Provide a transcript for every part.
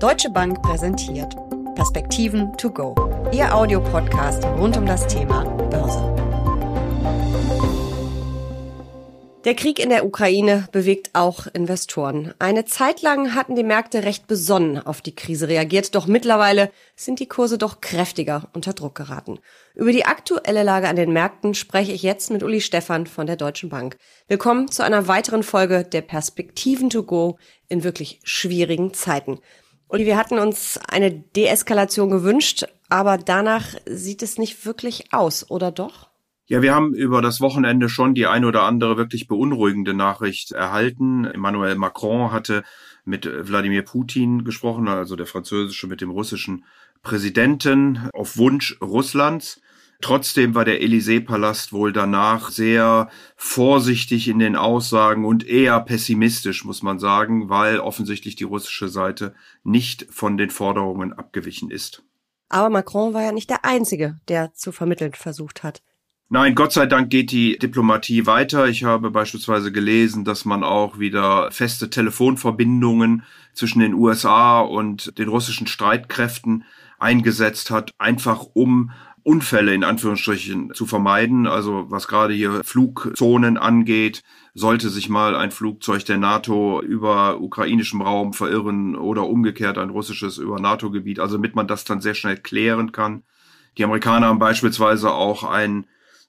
Deutsche Bank präsentiert Perspektiven to go. Ihr Audiopodcast rund um das Thema Börse. Der Krieg in der Ukraine bewegt auch Investoren. Eine Zeit lang hatten die Märkte recht besonnen auf die Krise reagiert, doch mittlerweile sind die Kurse doch kräftiger unter Druck geraten. Über die aktuelle Lage an den Märkten spreche ich jetzt mit Uli Stephan von der Deutschen Bank. Willkommen zu einer weiteren Folge der Perspektiven to go in wirklich schwierigen Zeiten. Uli, wir hatten uns eine Deeskalation gewünscht, aber danach sieht es nicht wirklich aus, oder doch? Ja, wir haben über das Wochenende schon die ein oder andere wirklich beunruhigende Nachricht erhalten. Emmanuel Macron hatte mit Wladimir Putin gesprochen, also der französische mit dem russischen Präsidenten auf Wunsch Russlands. Trotzdem war der Élysée-Palast wohl danach sehr vorsichtig in den Aussagen und eher pessimistisch, muss man sagen, weil offensichtlich die russische Seite nicht von den Forderungen abgewichen ist. Aber Macron war ja nicht der Einzige, der zu vermitteln versucht hat. Nein, Gott sei Dank geht die Diplomatie weiter. Ich habe beispielsweise gelesen, dass man auch wieder feste Telefonverbindungen zwischen den USA und den russischen Streitkräften eingesetzt hat, einfach um Unfälle in Anführungsstrichen zu vermeiden. Also was gerade hier Flugzonen angeht, sollte sich mal ein Flugzeug der NATO über ukrainischem Raum verirren oder umgekehrt ein russisches über NATO-Gebiet, also damit man das dann sehr schnell klären kann. Die Amerikaner haben beispielsweise auch ein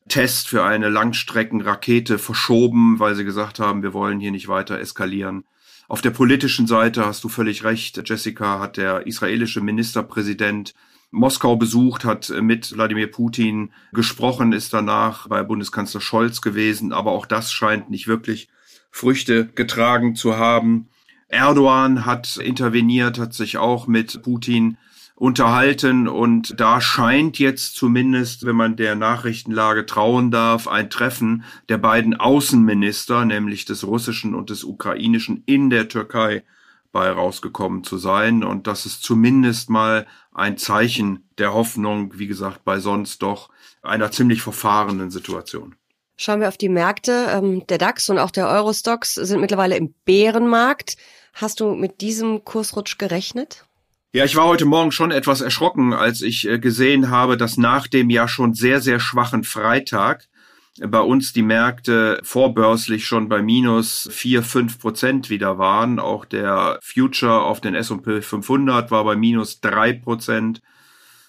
Test für eine Langstreckenrakete verschoben, weil sie gesagt haben, wir wollen hier nicht weiter eskalieren. Auf der politischen Seite hast du völlig recht. Jessica hat der israelische Ministerpräsident Moskau besucht, hat mit Wladimir Putin gesprochen, ist danach bei Bundeskanzler Scholz gewesen, aber auch das scheint nicht wirklich Früchte getragen zu haben. Erdogan hat interveniert, hat sich auch mit Putin unterhalten und da scheint jetzt zumindest, wenn man der Nachrichtenlage trauen darf, ein Treffen der beiden Außenminister, nämlich des russischen und des ukrainischen in der Türkei bei rausgekommen zu sein und das ist zumindest mal ein Zeichen der Hoffnung, wie gesagt, bei sonst doch einer ziemlich verfahrenen Situation. Schauen wir auf die Märkte. Ähm, der DAX und auch der Eurostox sind mittlerweile im Bärenmarkt. Hast du mit diesem Kursrutsch gerechnet? Ja, ich war heute Morgen schon etwas erschrocken, als ich äh, gesehen habe, dass nach dem ja schon sehr, sehr schwachen Freitag bei uns die Märkte vorbörslich schon bei minus vier fünf Prozent wieder waren. Auch der Future auf den S&P 500 war bei minus drei Prozent.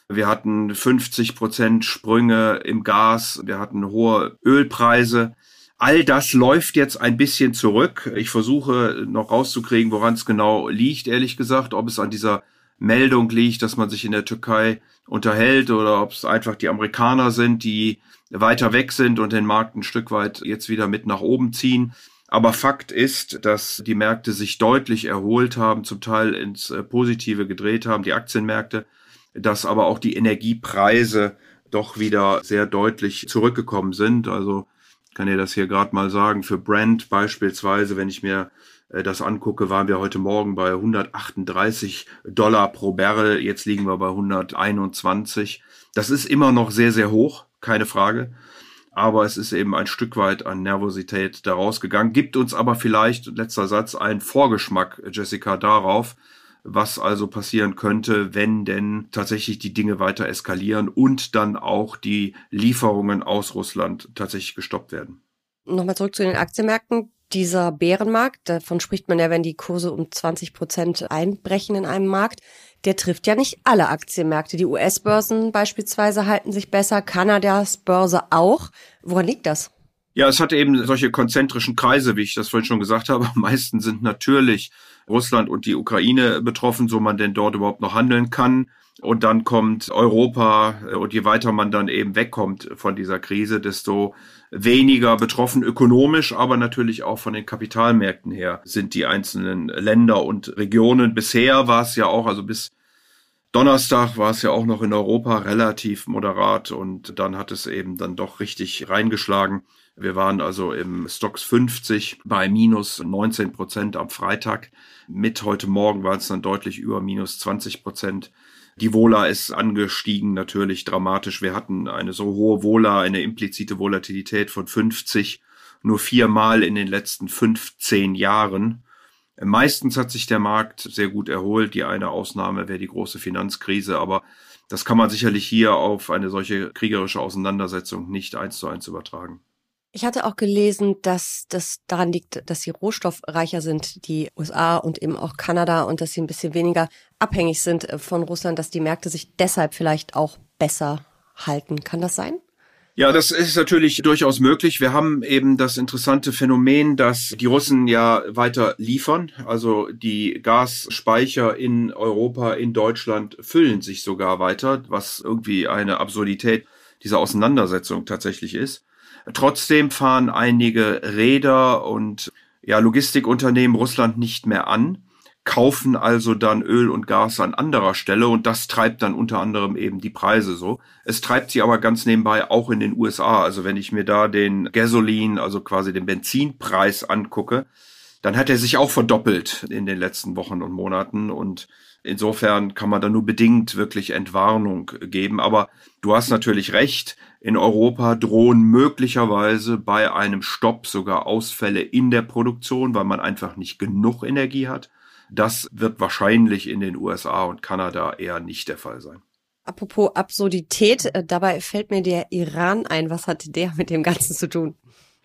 Wir hatten 50 Prozent Sprünge im Gas. Wir hatten hohe Ölpreise. All das läuft jetzt ein bisschen zurück. Ich versuche noch rauszukriegen, woran es genau liegt, ehrlich gesagt, ob es an dieser Meldung liegt, dass man sich in der Türkei unterhält oder ob es einfach die Amerikaner sind, die weiter weg sind und den Markt ein Stück weit jetzt wieder mit nach oben ziehen. Aber Fakt ist, dass die Märkte sich deutlich erholt haben, zum Teil ins äh, Positive gedreht haben, die Aktienmärkte, dass aber auch die Energiepreise doch wieder sehr deutlich zurückgekommen sind. Also kann ihr das hier gerade mal sagen, für Brand beispielsweise, wenn ich mir das angucke, waren wir heute Morgen bei 138 Dollar pro Barrel. Jetzt liegen wir bei 121. Das ist immer noch sehr, sehr hoch, keine Frage. Aber es ist eben ein Stück weit an Nervosität daraus gegangen. Gibt uns aber vielleicht, letzter Satz, einen Vorgeschmack, Jessica, darauf, was also passieren könnte, wenn denn tatsächlich die Dinge weiter eskalieren und dann auch die Lieferungen aus Russland tatsächlich gestoppt werden. Nochmal zurück zu den Aktienmärkten dieser Bärenmarkt, davon spricht man ja, wenn die Kurse um 20 Prozent einbrechen in einem Markt, der trifft ja nicht alle Aktienmärkte. Die US-Börsen beispielsweise halten sich besser, Kanadas Börse auch. Woran liegt das? Ja, es hat eben solche konzentrischen Kreise, wie ich das vorhin schon gesagt habe. Am meisten sind natürlich Russland und die Ukraine betroffen, so man denn dort überhaupt noch handeln kann. Und dann kommt Europa und je weiter man dann eben wegkommt von dieser Krise, desto weniger betroffen ökonomisch, aber natürlich auch von den Kapitalmärkten her sind die einzelnen Länder und Regionen. Bisher war es ja auch, also bis Donnerstag war es ja auch noch in Europa relativ moderat und dann hat es eben dann doch richtig reingeschlagen. Wir waren also im Stocks 50 bei minus 19 Prozent am Freitag. Mit heute Morgen war es dann deutlich über minus 20 Prozent. Die Vola ist angestiegen, natürlich dramatisch. Wir hatten eine so hohe Vola, eine implizite Volatilität von 50, nur viermal in den letzten 15 Jahren. Meistens hat sich der Markt sehr gut erholt. Die eine Ausnahme wäre die große Finanzkrise, aber das kann man sicherlich hier auf eine solche kriegerische Auseinandersetzung nicht eins zu eins übertragen. Ich hatte auch gelesen, dass das daran liegt, dass sie rohstoffreicher sind, die USA und eben auch Kanada, und dass sie ein bisschen weniger abhängig sind äh, von Russland, dass die Märkte sich deshalb vielleicht auch besser halten. Kann das sein? Ja, das ist natürlich durchaus möglich. Wir haben eben das interessante Phänomen, dass die Russen ja weiter liefern. Also die Gasspeicher in Europa, in Deutschland füllen sich sogar weiter, was irgendwie eine Absurdität dieser Auseinandersetzung tatsächlich ist. Trotzdem fahren einige Räder und ja, Logistikunternehmen Russland nicht mehr an kaufen also dann Öl und Gas an anderer Stelle und das treibt dann unter anderem eben die Preise so. Es treibt sie aber ganz nebenbei auch in den USA. Also wenn ich mir da den Gasoline, also quasi den Benzinpreis angucke, dann hat er sich auch verdoppelt in den letzten Wochen und Monaten und insofern kann man da nur bedingt wirklich Entwarnung geben. Aber du hast natürlich recht, in Europa drohen möglicherweise bei einem Stopp sogar Ausfälle in der Produktion, weil man einfach nicht genug Energie hat. Das wird wahrscheinlich in den USA und Kanada eher nicht der Fall sein. Apropos Absurdität, äh, dabei fällt mir der Iran ein. Was hat der mit dem Ganzen zu tun?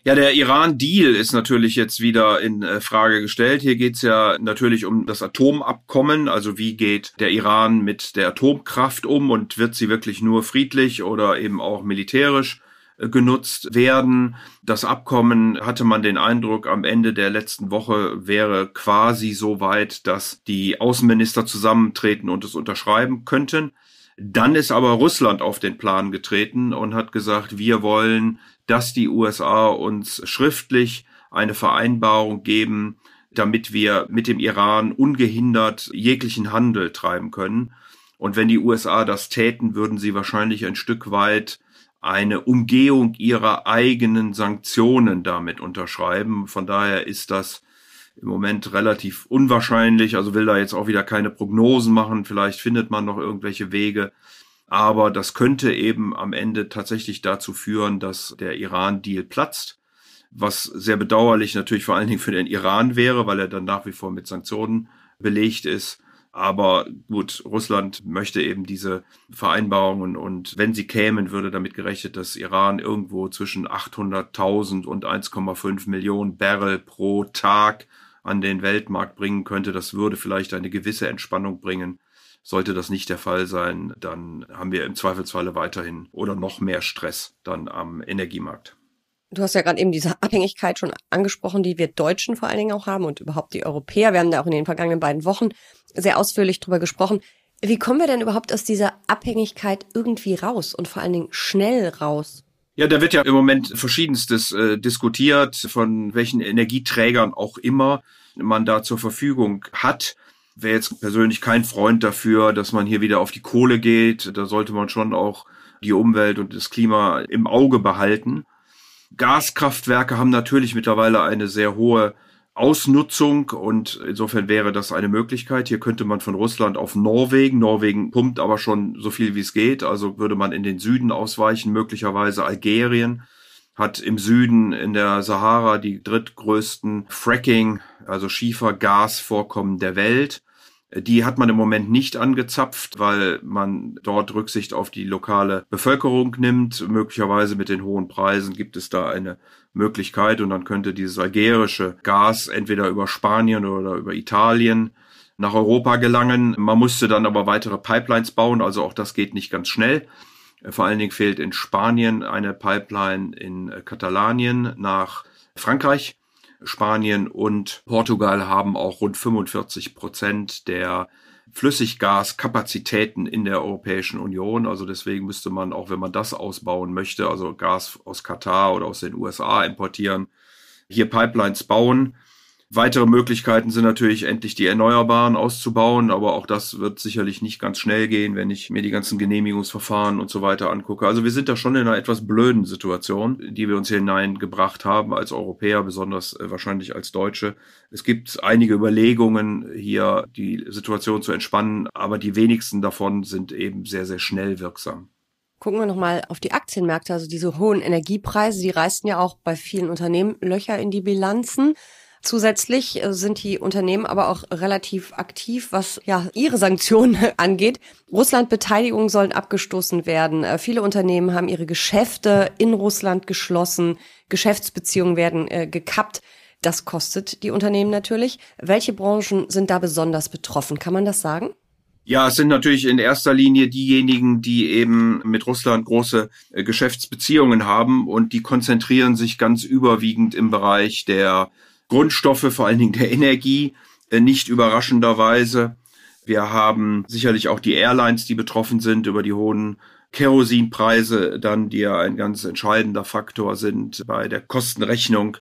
Ja, der Iran-Deal ist natürlich jetzt wieder in äh, Frage gestellt. Hier geht's ja natürlich um das Atomabkommen, also wie geht der Iran mit der Atomkraft um und wird sie wirklich nur friedlich oder eben auch militärisch genutzt werden. Das Abkommen hatte man den Eindruck, am Ende der letzten Woche wäre quasi so weit, dass die Außenminister zusammentreten und es unterschreiben könnten. Dann ist aber Russland auf den Plan getreten und hat gesagt, wir wollen, dass die USA uns schriftlich eine Vereinbarung geben, damit wir mit dem Iran ungehindert jeglichen Handel treiben können. Und wenn die USA das täten, würden sie wahrscheinlich ein Stück weit eine Umgehung ihrer eigenen Sanktionen damit unterschreiben. Von daher ist das im Moment relativ unwahrscheinlich. Also will da jetzt auch wieder keine Prognosen machen. Vielleicht findet man noch irgendwelche Wege. Aber das könnte eben am Ende tatsächlich dazu führen, dass der Iran-Deal platzt. Was sehr bedauerlich natürlich vor allen Dingen für den Iran wäre, weil er dann nach wie vor mit Sanktionen belegt ist. Aber gut, Russland möchte eben diese Vereinbarungen und wenn sie kämen, würde damit gerechnet, dass Iran irgendwo zwischen 800.000 und 1,5 Millionen Barrel pro Tag an den Weltmarkt bringen könnte. Das würde vielleicht eine gewisse Entspannung bringen. Sollte das nicht der Fall sein, dann haben wir im Zweifelsfalle weiterhin oder noch mehr Stress dann am Energiemarkt. Du hast ja gerade eben diese Abhängigkeit schon angesprochen, die wir Deutschen vor allen Dingen auch haben und überhaupt die Europäer. Wir haben da auch in den vergangenen beiden Wochen sehr ausführlich drüber gesprochen. Wie kommen wir denn überhaupt aus dieser Abhängigkeit irgendwie raus und vor allen Dingen schnell raus? Ja, da wird ja im Moment verschiedenstes äh, diskutiert, von welchen Energieträgern auch immer man da zur Verfügung hat. Wäre jetzt persönlich kein Freund dafür, dass man hier wieder auf die Kohle geht. Da sollte man schon auch die Umwelt und das Klima im Auge behalten. Gaskraftwerke haben natürlich mittlerweile eine sehr hohe Ausnutzung und insofern wäre das eine Möglichkeit. Hier könnte man von Russland auf Norwegen. Norwegen pumpt aber schon so viel wie es geht, also würde man in den Süden ausweichen, möglicherweise Algerien hat im Süden in der Sahara die drittgrößten Fracking, also Schiefergasvorkommen der Welt. Die hat man im Moment nicht angezapft, weil man dort Rücksicht auf die lokale Bevölkerung nimmt. Möglicherweise mit den hohen Preisen gibt es da eine Möglichkeit und dann könnte dieses algerische Gas entweder über Spanien oder über Italien nach Europa gelangen. Man musste dann aber weitere Pipelines bauen, also auch das geht nicht ganz schnell. Vor allen Dingen fehlt in Spanien eine Pipeline in Katalanien nach Frankreich. Spanien und Portugal haben auch rund 45 Prozent der Flüssiggaskapazitäten in der Europäischen Union. Also deswegen müsste man, auch wenn man das ausbauen möchte, also Gas aus Katar oder aus den USA importieren, hier Pipelines bauen. Weitere Möglichkeiten sind natürlich endlich die Erneuerbaren auszubauen, aber auch das wird sicherlich nicht ganz schnell gehen, wenn ich mir die ganzen Genehmigungsverfahren und so weiter angucke. Also wir sind da schon in einer etwas blöden Situation, die wir uns hier hineingebracht haben als Europäer, besonders äh, wahrscheinlich als Deutsche. Es gibt einige Überlegungen, hier die Situation zu entspannen, aber die wenigsten davon sind eben sehr, sehr schnell wirksam. Gucken wir nochmal auf die Aktienmärkte. Also diese hohen Energiepreise, die reißen ja auch bei vielen Unternehmen Löcher in die Bilanzen. Zusätzlich äh, sind die Unternehmen aber auch relativ aktiv, was ja ihre Sanktionen angeht. Russland-Beteiligungen sollen abgestoßen werden. Äh, viele Unternehmen haben ihre Geschäfte in Russland geschlossen. Geschäftsbeziehungen werden äh, gekappt. Das kostet die Unternehmen natürlich. Welche Branchen sind da besonders betroffen? Kann man das sagen? Ja, es sind natürlich in erster Linie diejenigen, die eben mit Russland große äh, Geschäftsbeziehungen haben und die konzentrieren sich ganz überwiegend im Bereich der Grundstoffe, vor allen Dingen der Energie, äh, nicht überraschenderweise. Wir haben sicherlich auch die Airlines, die betroffen sind über die hohen Kerosinpreise, dann die ja ein ganz entscheidender Faktor sind bei der Kostenrechnung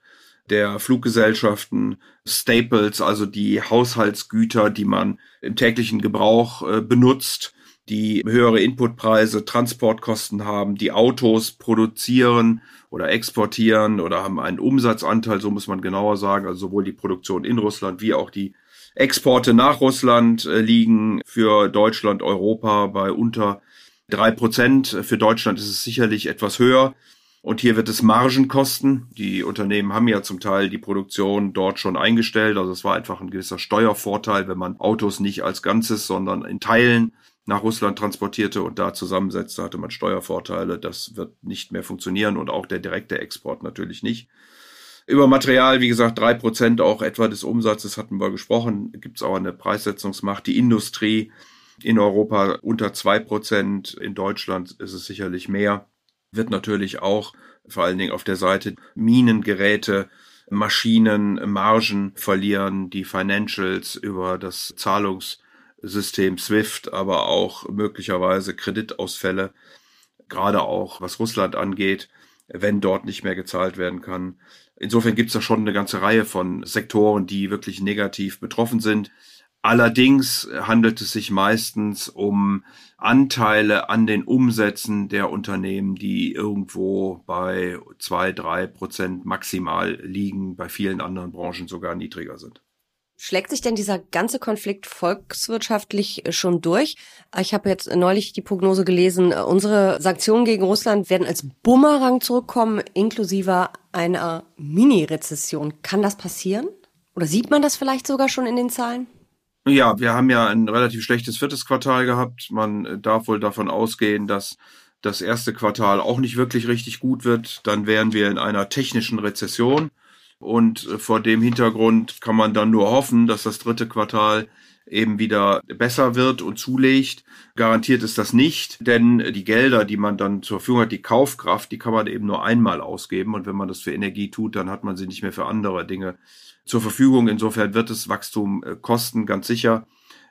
der Fluggesellschaften, Staples, also die Haushaltsgüter, die man im täglichen Gebrauch äh, benutzt, die höhere Inputpreise, Transportkosten haben, die Autos produzieren oder exportieren oder haben einen Umsatzanteil, so muss man genauer sagen, also sowohl die Produktion in Russland wie auch die Exporte nach Russland äh, liegen für Deutschland, Europa bei unter drei Prozent. Für Deutschland ist es sicherlich etwas höher. Und hier wird es Margen kosten. Die Unternehmen haben ja zum Teil die Produktion dort schon eingestellt. Also es war einfach ein gewisser Steuervorteil, wenn man Autos nicht als Ganzes, sondern in Teilen nach Russland transportierte und da zusammensetzte, hatte man Steuervorteile. Das wird nicht mehr funktionieren und auch der direkte Export natürlich nicht. Über Material, wie gesagt, drei Prozent auch etwa des Umsatzes hatten wir gesprochen. Gibt es auch eine Preissetzungsmacht. Die Industrie in Europa unter zwei Prozent. In Deutschland ist es sicherlich mehr wird natürlich auch vor allen Dingen auf der Seite Minengeräte, Maschinen, Margen verlieren, die Financials über das Zahlungssystem SWIFT, aber auch möglicherweise Kreditausfälle, gerade auch was Russland angeht, wenn dort nicht mehr gezahlt werden kann. Insofern gibt es da schon eine ganze Reihe von Sektoren, die wirklich negativ betroffen sind. Allerdings handelt es sich meistens um Anteile an den Umsätzen der Unternehmen, die irgendwo bei zwei, drei Prozent maximal liegen, bei vielen anderen Branchen sogar niedriger sind. Schlägt sich denn dieser ganze Konflikt volkswirtschaftlich schon durch? Ich habe jetzt neulich die Prognose gelesen, unsere Sanktionen gegen Russland werden als Bumerang zurückkommen, inklusive einer Mini-Rezession. Kann das passieren? Oder sieht man das vielleicht sogar schon in den Zahlen? Ja, wir haben ja ein relativ schlechtes viertes Quartal gehabt. Man darf wohl davon ausgehen, dass das erste Quartal auch nicht wirklich richtig gut wird. Dann wären wir in einer technischen Rezession. Und vor dem Hintergrund kann man dann nur hoffen, dass das dritte Quartal eben wieder besser wird und zulegt. Garantiert ist das nicht, denn die Gelder, die man dann zur Verfügung hat, die Kaufkraft, die kann man eben nur einmal ausgeben. Und wenn man das für Energie tut, dann hat man sie nicht mehr für andere Dinge zur Verfügung. Insofern wird es Wachstum äh, kosten, ganz sicher.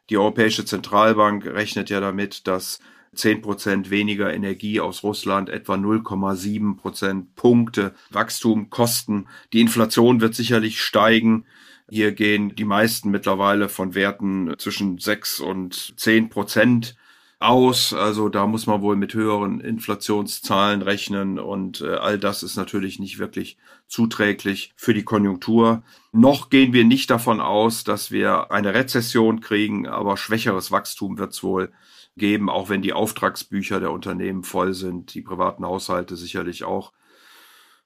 Die Europäische Zentralbank rechnet ja damit, dass 10 Prozent weniger Energie aus Russland etwa 0,7 Prozent Punkte Wachstum kosten. Die Inflation wird sicherlich steigen. Hier gehen die meisten mittlerweile von Werten zwischen 6 und 10 Prozent aus. Also da muss man wohl mit höheren Inflationszahlen rechnen und äh, all das ist natürlich nicht wirklich zuträglich für die Konjunktur. Noch gehen wir nicht davon aus, dass wir eine Rezession kriegen, aber schwächeres Wachstum wird es wohl geben, auch wenn die Auftragsbücher der Unternehmen voll sind, die privaten Haushalte sicherlich auch.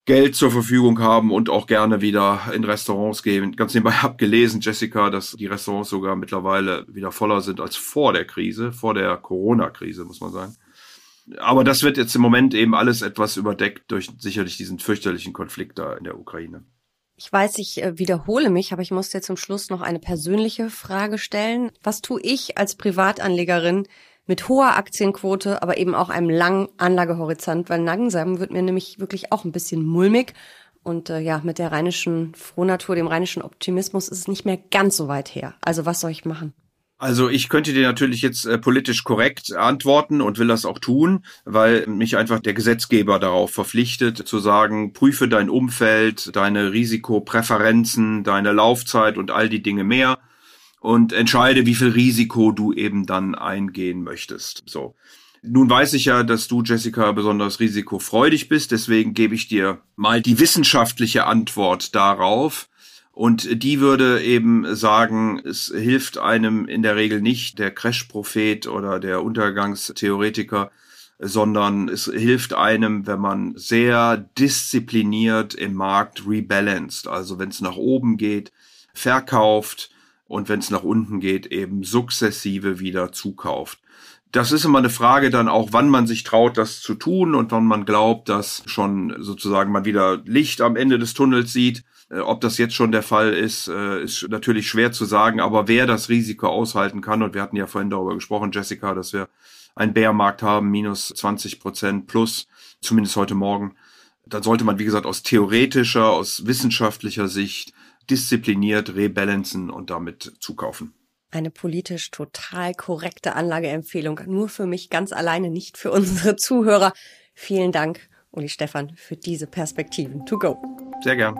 Geld zur Verfügung haben und auch gerne wieder in Restaurants gehen. Ganz nebenbei habe gelesen, Jessica, dass die Restaurants sogar mittlerweile wieder voller sind als vor der Krise, vor der Corona-Krise, muss man sagen. Aber das wird jetzt im Moment eben alles etwas überdeckt durch sicherlich diesen fürchterlichen Konflikt da in der Ukraine. Ich weiß, ich äh, wiederhole mich, aber ich muss dir zum Schluss noch eine persönliche Frage stellen. Was tue ich als Privatanlegerin, mit hoher Aktienquote, aber eben auch einem langen Anlagehorizont, weil langsam wird mir nämlich wirklich auch ein bisschen mulmig. Und äh, ja, mit der rheinischen Frohnatur, dem rheinischen Optimismus ist es nicht mehr ganz so weit her. Also was soll ich machen? Also ich könnte dir natürlich jetzt äh, politisch korrekt antworten und will das auch tun, weil mich einfach der Gesetzgeber darauf verpflichtet zu sagen, prüfe dein Umfeld, deine Risikopräferenzen, deine Laufzeit und all die Dinge mehr und entscheide, wie viel Risiko du eben dann eingehen möchtest. So. Nun weiß ich ja, dass du, Jessica, besonders risikofreudig bist, deswegen gebe ich dir mal die wissenschaftliche Antwort darauf. Und die würde eben sagen, es hilft einem in der Regel nicht, der Crash-Prophet oder der Untergangstheoretiker sondern es hilft einem, wenn man sehr diszipliniert im Markt rebalanced, also wenn es nach oben geht, verkauft und wenn es nach unten geht, eben sukzessive wieder zukauft. Das ist immer eine Frage dann auch, wann man sich traut, das zu tun und wann man glaubt, dass schon sozusagen man wieder Licht am Ende des Tunnels sieht. Äh, ob das jetzt schon der Fall ist, äh, ist natürlich schwer zu sagen, aber wer das Risiko aushalten kann, und wir hatten ja vorhin darüber gesprochen, Jessica, dass wir einen Bärmarkt haben, minus 20 Prozent plus, zumindest heute Morgen, dann sollte man, wie gesagt, aus theoretischer, aus wissenschaftlicher Sicht diszipliniert rebalancen und damit zukaufen. Eine politisch total korrekte Anlageempfehlung, nur für mich ganz alleine, nicht für unsere Zuhörer. Vielen Dank, Uli Stefan, für diese Perspektiven. To go. Sehr gern.